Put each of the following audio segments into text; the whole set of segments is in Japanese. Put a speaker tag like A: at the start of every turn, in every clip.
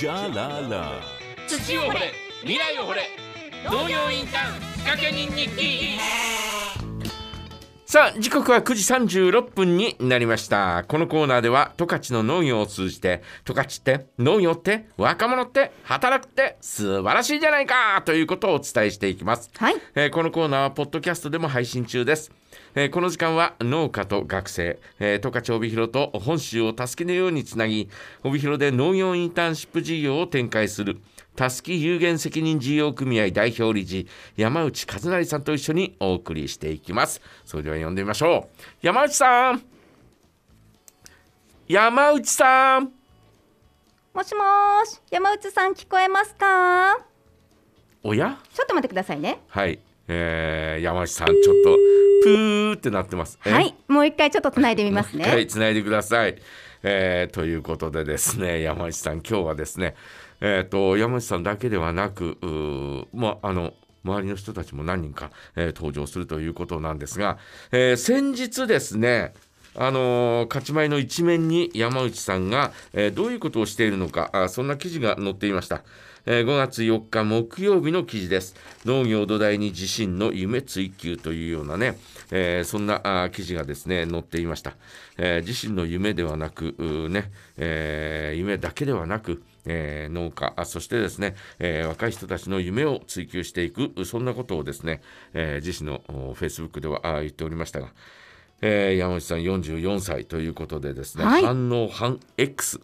A: じゃらら。
B: 土を掘れ。未来を掘れ。農業インターン仕掛け人日記。
C: さあ時刻は9時36分になりました。このコーナーでは十勝の農業を通じて十勝って農業って若者って働くって素晴らしいじゃないかということをお伝えしていきます、
D: はい。
C: えーこのコーナーはポッドキャストでも配信中ですえーこの時間は農家と学生、えー、十勝帯広と本州を助けのようにつなぎ帯広で農業インターンシップ事業を展開するたすき有限責任事業組合代表理事山内和成さんと一緒にお送りしていきます。それでは呼んでみましょう。山内さん。山内さん。
D: もしもーし、山内さん聞こえますか？
C: おや？
D: ちょっと待ってくださいね。
C: はい、えー、山内さんちょっとプーってなってますえ？
D: はい、もう一回ちょっとつないでみます
C: はい、
D: ね。
C: つないでください。えーということでですね、山内さん、今日はですね、えー、と山内さんだけではなく、まあ、あの周りの人たちも何人か、えー登場するということなんですが、えー先日ですね、あのー勝ち前の一面に山内さんが、えーどういうことをしているのかあそんな記事が載っていました、えー5月4日木曜日の記事です。農業を土台に自身の夢追求というようなね、えーそんなあ記事がですね載っていました、えー自身の夢ではなくね、えー夢だけではなくえー農家あそしてですね、えー若い人たちの夢を追求していくそんなことをですね、えー自身のフェイスブックではあ言っておりましたが、えー山内さん44歳ということでですね、
D: はい。
C: 反応反 X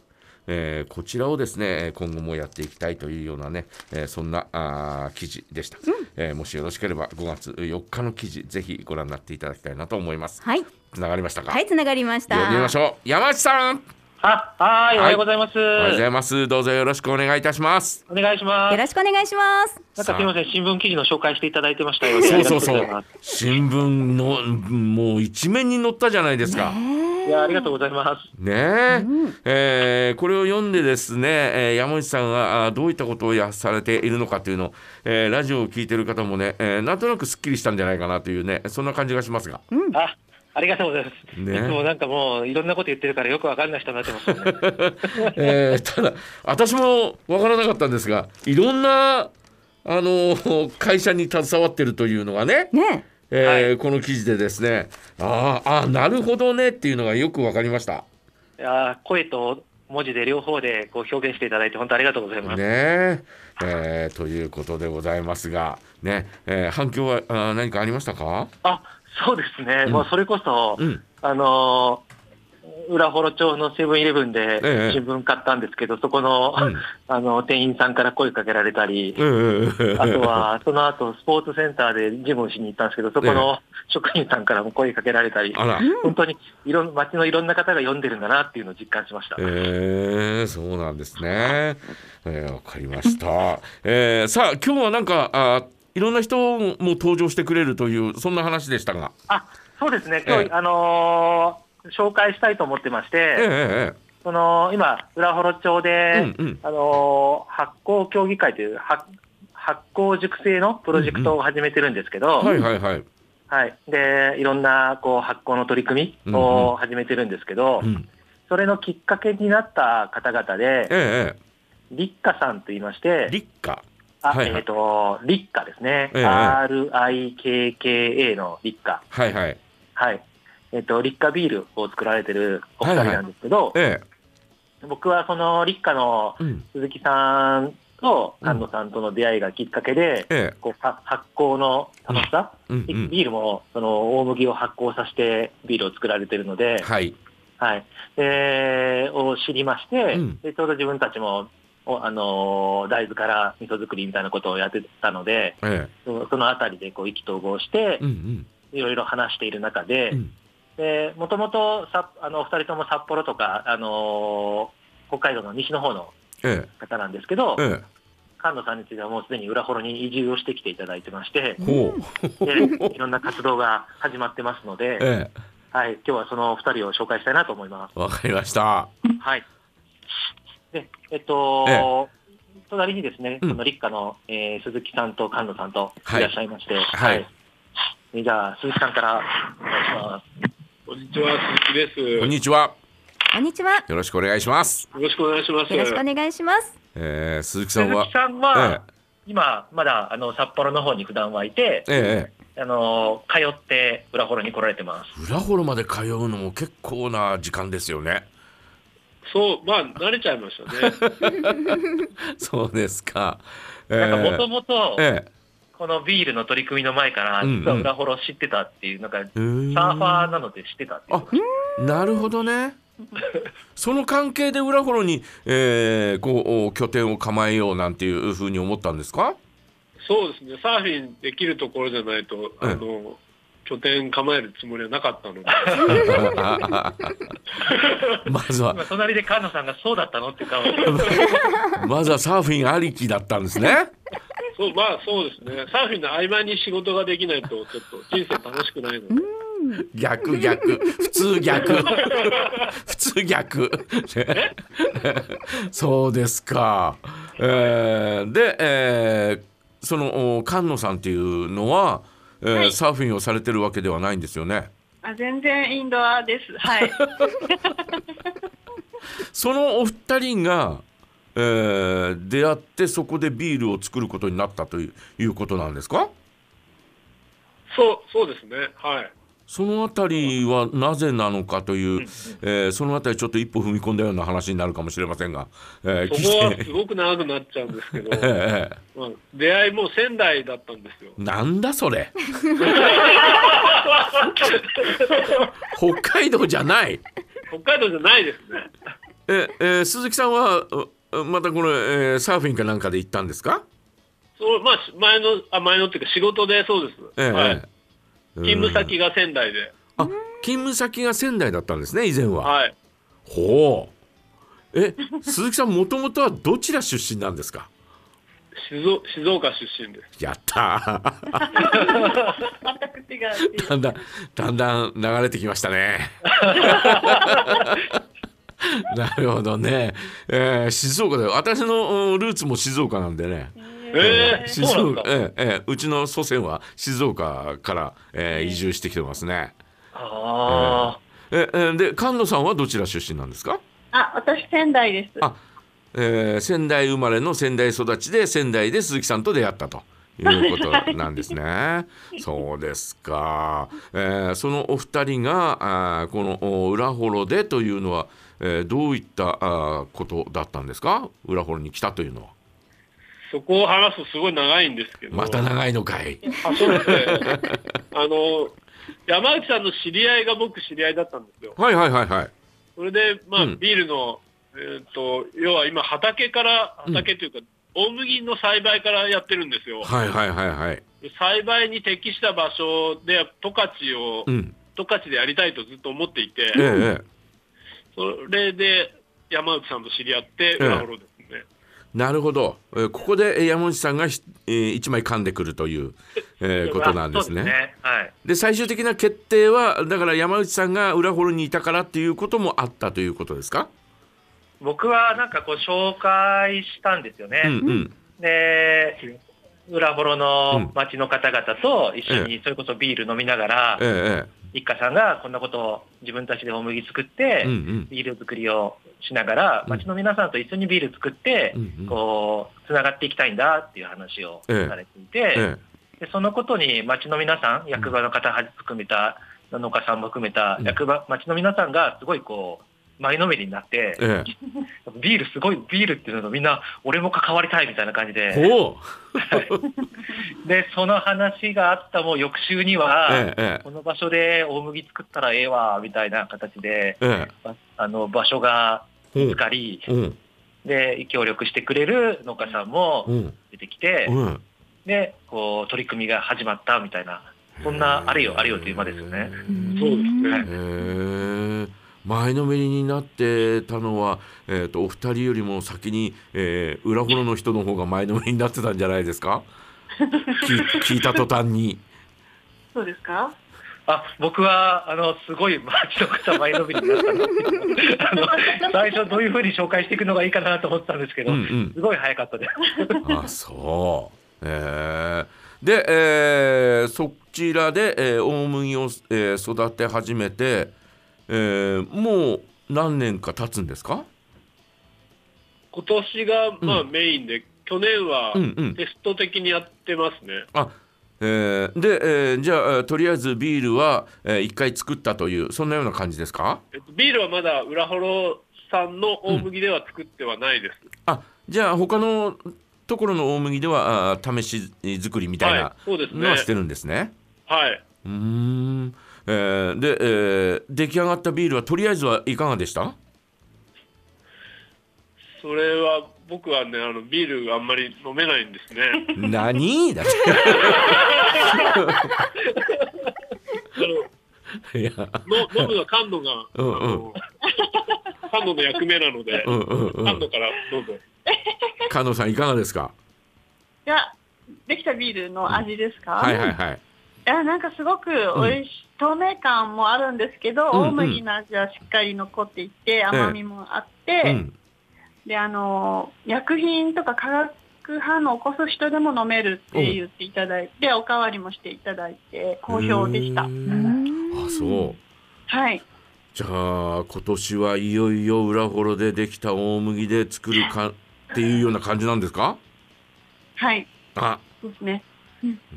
C: えーこちらをですね今後もやっていきたいというようなね、えーそんなあー記事でした、えーもしよろしければ5月4日の記事ぜひご覧になっていただきたいなと思います。
D: はい、
C: つながりましたか、
D: はい、つながりました。
C: 呼んでみましょう。山内さん。
E: あ、はい、おはようございます。
C: おはようございます。どうぞよろしくお願いいたします。
E: お願いします。
D: よろしくお願いします。
E: なんかすみません、新聞記事の紹介していただいてましたよ。ね。
C: そうそうそう。新聞のもう一面に載ったじゃないですか。
E: すいや、ありがとうございます。
C: ねええーこれを読んでですね、えー山内さんがあどういったことをやされているのかというのを、えーラジオを聞いている方もね、えーなんとなくすっきりしたんじゃないかなというねそんな感じがしますが。
E: あ、ありがとうございます。
C: ね
E: いつもなんかもういろんなこと言ってるからよくわかんない人になってますよね。
C: えーただ私も分からなかったんですがいろんなあの会社に携わってるというのがね、
D: ね
C: えーこの記事でですね。あーあーなるほどねっていうのがよく分かりました。
E: いや、声と文字で両方でこう表現していただいて本当ありがとうございます。
C: ねえ。えーということでございますが、ね。えー反響はあー何かありましたか、
E: あ、そうですね。
C: うん。
E: もうそれこそ、
C: うん。
E: あのー浦幌町のセブンイレブンで
C: ええ。
E: 新聞買ったんですけど、そこの、
C: うん。
E: あの、店員さんから声かけられたり、
C: うん
E: あとは、その後、スポーツセンターでジムをしに行ったんですけど、そこの職員さんからも声かけられたり、本当にいろん街のいろんな方が読んでるんだなっていうのを実感しました。
C: えー、そうなんですね。えー、わかりました。えー、さあ今日はなんかあいろんな人も登場してくれるというそんな話でしたが、
E: あ、そうですね、今日、
C: ええ。
E: あのー紹介したいと思ってまして、
C: えー、え
E: その今、浦幌町で、
C: うんうん
E: あのー発酵協議会という発発酵熟成のプロジェクトを始めてるんですけど、
C: ー、はいはいはい。
E: はい、でいろんなこう発酵の取り組みを始めてるんですけど、
C: うん、
E: それのきっかけになった方々で、
C: えー、え
E: 立花さんと言いまして
C: ー、、立夏。
E: あ
C: はいはい
E: えっ、と、立花ですね。
C: ええ
E: RIKKA の立花。
C: はいはい。
E: はい。えっ、と、立花ビールを作られてるお二人なんですけど、
C: え
E: 僕はその立花の
C: ー、うん、
E: 鈴木さんと菅野さんとの出会いがきっかけで、
C: え
E: こうは発酵の楽しさ、
C: ー、うんうん、
E: ビールもその大麦を発酵させてビールを作られてるので、
C: はい。
E: はい、でを知りまして、
C: うん。
E: でちょうど自分たちも、おあのー大豆から味噌作りみたいなことをやってたので、
C: え
E: そそのあたりでこう意気投合して
C: ー、う、ん。
E: いろいろ話している中で
C: うん、うん、
E: もともとあのお二人とも札幌とか、あのー北海道の西の方の
C: え
E: 方なんですけど
C: ー、、え。
E: 菅野さんについてはもうすでに浦幌に移住をしてきていただいてまして、でいろんな活動が始まってますので、
C: え
E: はい、今日はそのお二人を紹介したいなと思います。
C: ー、わかりました。
E: はい。で、えっと、
C: え
E: 隣にですね、
C: うん。
E: この立夏の、えー鈴木さんと菅野さんと
C: はい
E: いらっしゃいまして、
C: はい。
E: えじゃあ、鈴木さんからお願いします。
F: こんにちは、鈴木です。
C: こんにちは。
D: こんにちは。
C: よろしくお願いします。
E: よろしくお願いします。
D: よろしくお願いします。
C: えー、鈴木さんは？
E: 鈴木、さんは、今、まだあの札幌の方に普段はいて、
C: ええ
E: あの通って裏幌に来られてます。
C: ええ裏幌まで通うのも結構な時間ですよね。
A: そう、まあ、慣れちゃいましたね。
C: そうですか。え
E: なんかもと
C: え
E: もと、
C: ええ
E: このビールの取り組みの前から、実は裏幌知ってたっていう、なんか、サーファーなので知ってたっていう。
C: あなるほどね。その関係で裏幌に、えーこう拠点を構えようなんていうふうに思ったんですか？
A: そうですね、サーフィンできるところじゃないと、あの、拠点構えるつもりはなかったので、
C: まずは
E: 今、隣で菅野さんがそうだったのって顔で。
C: まずはサーフィンありきだったんですね。
A: そう、まあそうですね、サーフィンの合間に仕事ができないと、ちょっと人生楽しくないので、
C: 逆逆普通逆 普通逆ねそうですか。えーで、えーそのお菅野さんっていうのは、えーサーフィンをされてるわけではないんですよね？
F: あ全然インドアです。はい。
C: そのお二人が、えー出会ってそこでビールを作ることになったといういうことなんですか？
A: そう、そうですね、はい。
C: そのあたりはなぜなのかという、えーそのあたりちょっと一歩踏み込んだような話になるかもしれませんが、えー
A: そこは
C: て
A: すごく長くなっちゃうんですけど、
C: ええ
A: まあ、出会いも仙台だったんですよ。
C: なんだそれ？北海道じゃない。
A: 北海道じゃないですね。
C: え、えー鈴木さんはうまたこれ、えーサーフィンかなんかで行ったんですか？
A: そう、まあ、前の、あ、前のっていうか仕事でそうです。
C: ええ
A: はい。
C: ええ
A: 勤務先が仙台で、
C: あ勤務先が仙台だったんですね以前は、
A: はい。
C: ほうえ鈴木さんもともとはどちら出身なんですか？
A: 静岡静岡出身です。
C: やったー
F: 全く違うっていう。
C: だんだんだんだん流れてきましたね なるほどね、えー静岡で私のうんルーツも静岡なんでね
A: ええ
C: 静
A: そうなん
C: 岡、
A: ですか。
C: ええええうちの祖先は静岡から、えー移住してきてますね。
E: あ
C: ええで菅野さんはどちら出身なんですか、
F: あ、私仙台です。
C: あえー仙台生まれの仙台育ちで仙台で鈴木さんと出会ったと。いうことなんですね。そうですか。えーそのお二人があーこのお裏幌でというのは、えーどういったあーことだったんですか？裏幌に来たというのは。
A: そこを話すとすごい長いんですけど。
C: また長いのかい。
A: あ、そうですね。あの、山内さんの知り合いが僕知り合いだったんですよ。
C: はいはいはいはい。
A: それで、まあ、
C: うん
A: ビールの、えっ、と、要は今畑から、畑というか、大麦の栽培からやってるんですよ。
C: はいはいはいはい。
A: で栽培に適した場所で十勝を、
C: うん。
A: 十勝でやりたいとずっと思っていて、
C: ええええ。
A: それで山内さんと知り合って、ですね。
C: なるほど、えーここでえー山内さんがひ、えー一枚噛んでくるという、えーことなんですね。
E: ですね。はい。
C: で最終的な決定はだから山内さんが裏幌にいたからっていうこともあったということですか、
E: 僕はなんかこう紹介したんですよね。
C: うんうん
E: で、裏幌
C: うん
E: の町の方々と一緒にそれこそビール飲みながら、
C: ええ
E: 一家さんがこんなことを自分たちで大麦作って、
C: うんうん。
E: ビール作りをしながら、
C: うん。
E: 町の皆さんと一緒にビール作って、
C: うんうん。
E: こう、つながっていきたいんだっていう話を
C: ええ。
E: されていて、
C: え
E: でそのことに町の皆さん、役場の方含めた、農家さんも含めた
C: うん。
E: 役場、町の皆さんがすごいこう、前のめりになって
C: え、え。
E: ビールすごい、ビールっていうのとみんな、俺も関わりたいみたいな感じ
C: え
E: で、で、その話があったもう翌週には、
C: えええ
E: この場所で大麦作ったらええわ、みたいな形で、
C: ええ。
E: ああの、場所が
C: え
E: 見つかり、
C: うん。
E: で、協力してくれる農家さんも
C: うん。
E: 出てきて、
C: うん。
E: で、こう、取り組みが始まったみたいな、そんな、あれよあれよという間ですよね。
A: そうですね。
C: 前のめりになってたのは、えー、とお二人よりも先に、えー裏幌の人の方が前のめりになってたんじゃないですか？聞い聞いた途端に。
F: そうですか？
E: あ僕は、あの、すごい町の方前のめりになったな あの、最初どういうふうに紹介していくのがいいかなと思ってたんですけど、
C: うんうん
E: すごい早かったです。
C: あそう。えーで、えーそちらで、えー大麦を、えー育て始めて、えーもう何年か経つんですか？
A: 今年がまあ
C: うん
A: メインで、去年は
C: うんうん
A: テスト的にやってますね。
C: あえーで、えーじゃあ、えーとりあえずビールは、え1回作ったというそんなような感じですか？
A: えっとビールはまだ浦幌産の大麦では作ってはないです。
C: あじゃあ他のところの大麦ではあー試し作りみたい
A: はい
C: な、
A: そうですね
C: のはしてるんですね。
A: はい。
C: うーん、えーで、えー出来上がったビールはとりあえずはいかがでした？
A: それは僕はね、あのビールあんまり飲めないんですね。
C: 何？だって。いや。
A: の飲むのは感度が、
C: うんうん。
A: あの感度の役目なので、
C: うんうんうん。
A: 感度からどうぞ。
C: 加藤さんいかがですか？
F: いや、できたビールの味ですか、
C: はいはいはい。
F: いや、なんかすごく美味しい、透明感もあるんですけど、
C: うんうん。
F: 大麦の味はしっかり残っていて、甘みもあって、
C: うん。
F: で、あの、薬品とか化学反応を起こす人でも飲めるって言っていただいて、おかわりもしていただいて、好評でした。
C: あそう。
F: はい。
C: じゃあ今年はいよいよ裏幌でできた大麦で作るかっていうような感じなんですか？
F: はい。
C: あ。
F: そうですね。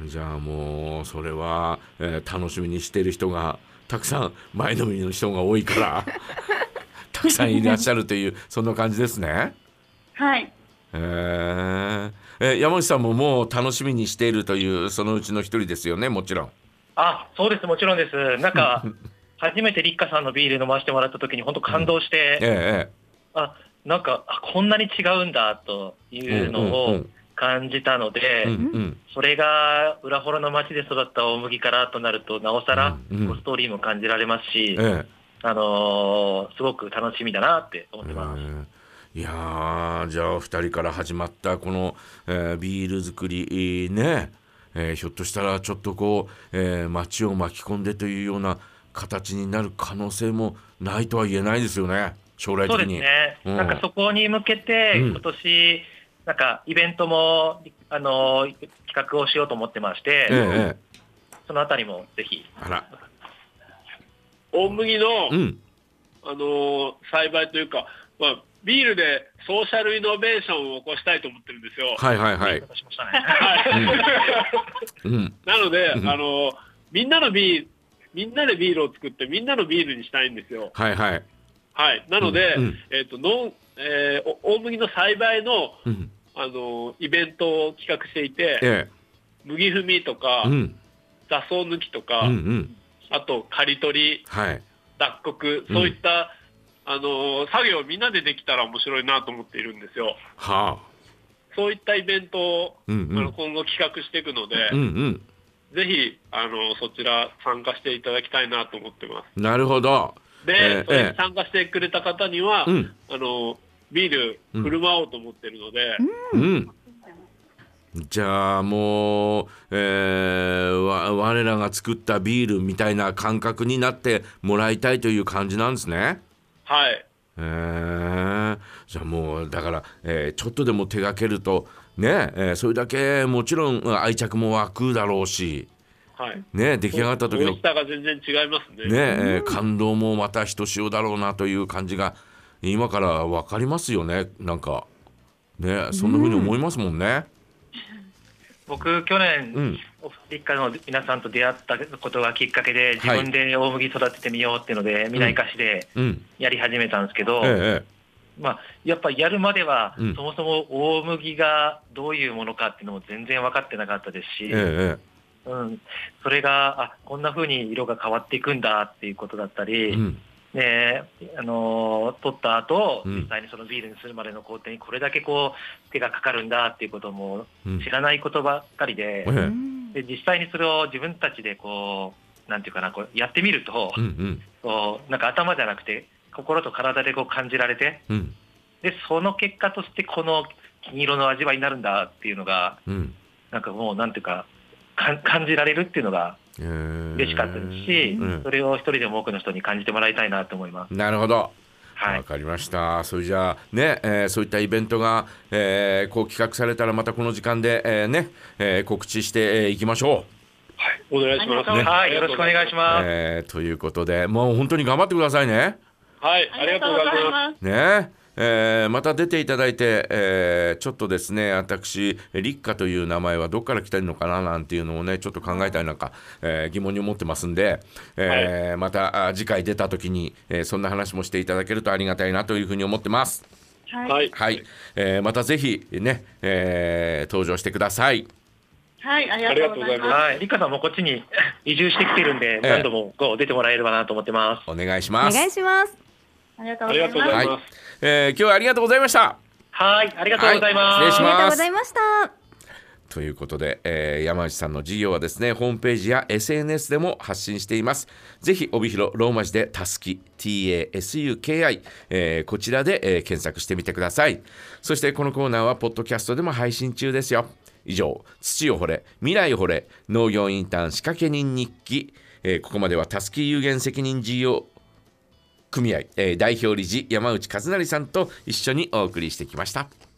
C: じゃあもうそれは、えー楽しみにしている人がたくさん前のめりの人が多いから たくさんいらっしゃるというそんな感じですね。
F: はい。
C: えーえー山内さんももう楽しみにしているというそのうちの一人ですよねもちろん。
E: あ、そうです、もちろんです。なんか、初めて立花さんのビール飲ませてもらった時に本当感動して、
C: ええ
E: あ、なんか、あこんなに違うんだというの
C: うんうんう
E: を
C: ん
E: 感じたので、
C: うんうん。
E: それが裏幌の町で育った大麦からとなると、なおさらストーリーも感じられますし、
C: ええ。
E: あのーすごく楽しみだなって思ってます。
C: え。ーいやーじゃあ2人から始まったこの、えービール作りね、えーひょっとしたらちょっとこう、えー街を巻き込んでというような形になる可能性もないとは言えないですよね。将来
E: そう
C: 的に。
E: ですね、
C: うん
E: なん。かそこに向けて、
C: うん。
E: 今年なんかイベントも、あのー企画をしようと思ってまして、
C: えええ
E: そのあたりもぜひ、
C: えあら
A: 大麦の、
C: うん
A: あのー栽培というか、まあ、ビールでソーシャルイノベーションを起こしたいと思ってるんですよ。
C: はいはいはい。
A: なので、
C: うん
A: あのーみんなのビール、みんなでビールを作って、みんなのビールにしたいんですよ。
C: はいはい。
A: はい。なので、
C: うんうん
A: えっ、と、農、えーお大麦の栽培の、
C: うん
A: あのーイベントを企画していて、
C: え
A: 麦踏みとか、
C: えうん。
A: 雑草抜きと
C: う
A: か、
C: んうん。
A: あと刈り取り、
C: はい。
A: 脱穀、そういった、あのー作業をみんなでできたら面白いなと思っているんですよ。
C: はあ。
A: そういったイベントを、
C: うんうん。
A: あの今後企画していくので、
C: うんうん。
A: ぜひあのそちら参加していただきたいなと思ってます。
C: なるほど。
A: で、
C: え
A: 参加してくれた方には、
C: うん。
A: あのビール振る舞おうと思ってるので、
C: うん。じゃあもう、えーわ我らが作ったビールみたいな感覚になってもらいたいという感じなんですね。
A: はい、
C: えーじゃあもうだから、えーちょっとでも手がけるとね、えーそれだけもちろん愛着も湧くだろうし、
A: はい。
C: ね、出来上がった時の
A: 美味しさが全然違いますね。
C: ね、えー感動もまたひとしおだろうなという感じが今から分かりますよね。なんかねそんな風に思いますもんね。
E: 僕、去年、
C: うん。
E: 立夏の皆さんと出会ったことがきっかけで、自分で大麦育ててみようっていうので、未来化しで
C: うん。
E: やり始めたんですけど、
C: ええ
E: まあ、やっぱやるまでは、
C: うん。
E: そもそも大麦がどういうものかっていうのも全然分かってなかったですし、
C: ええ
E: うん、それがあこんな風に色が変わっていくんだっていうことだった
C: え
E: り、
C: えうん
E: ねあのー取った後、
C: うん。
E: 実際にそのビールにするまでの工程にこれだけこう手がかかるんだっていうことも
C: うん。
E: 知らないことばっかりで,、
C: ええ。
E: で実際にそれを自分たちでこうなんていうかなこうやってみると、
C: うんうん。
E: こうなんか頭じゃなくて心と体でこう感じられて
C: うん。
E: でその結果としてこの金色の味わいになるんだっていうのが
C: うん。
E: なんかもうなんていうかか感じられるっていうのが
C: ええ
E: 嬉しかったですし、
C: うん
E: それを一人でも多くの人に感じてもらいたいなと思います。
C: なるほど。
E: はい
C: わかりました。それじゃあね、えーそういったイベントが、えーこう企画されたらまたこの時間で、えーね、えー告知してい、きましょ
A: お願いします。
E: はい、よろしくお願いします。
C: う。えーということで、もう本当に頑張ってくださいね。
A: はい、ありがとうございます。
F: す。
C: ねえーまた出ていただいて、えーちょっとですね私立花という名前はどっから来てるのかななんていうのをねちょっと考えたりなんか、えー疑問に思ってますんで、えーまたあ次回出た時に、えーそんな話もしていただけるとありがたいなというふうに思ってます。
F: はい。
A: はい、
C: はい、えーまたぜひね、えー登場してください。
F: はい、ありがとうございます。
E: はい、リカさんもこっちに移住してきてるんで、
C: ええ
E: 何度もこう出てもらえればなと思ってます。
C: お願いし
D: お
C: ます。
D: 願いします。
A: ありがとうござい
C: は
A: ます。
C: えー今日はありがとうございました。
E: はい、ありがとうございます。
C: はい失礼します
D: ありがとうございました。
C: ということで、えー山内さんの事業はですねホームページや SNS でも発信していますぜひ帯広ローマ字でたすき TASUKI、えーこちらで、えー検索してみてくださいそしてこのコーナーはポッドキャストでも配信中ですよ以上土を掘れ未来を掘れ農業インターン仕掛け人日記、えーここまではたすき有限責任事業組合、えー代表理事山内和成さんと一緒にお送りしてきました。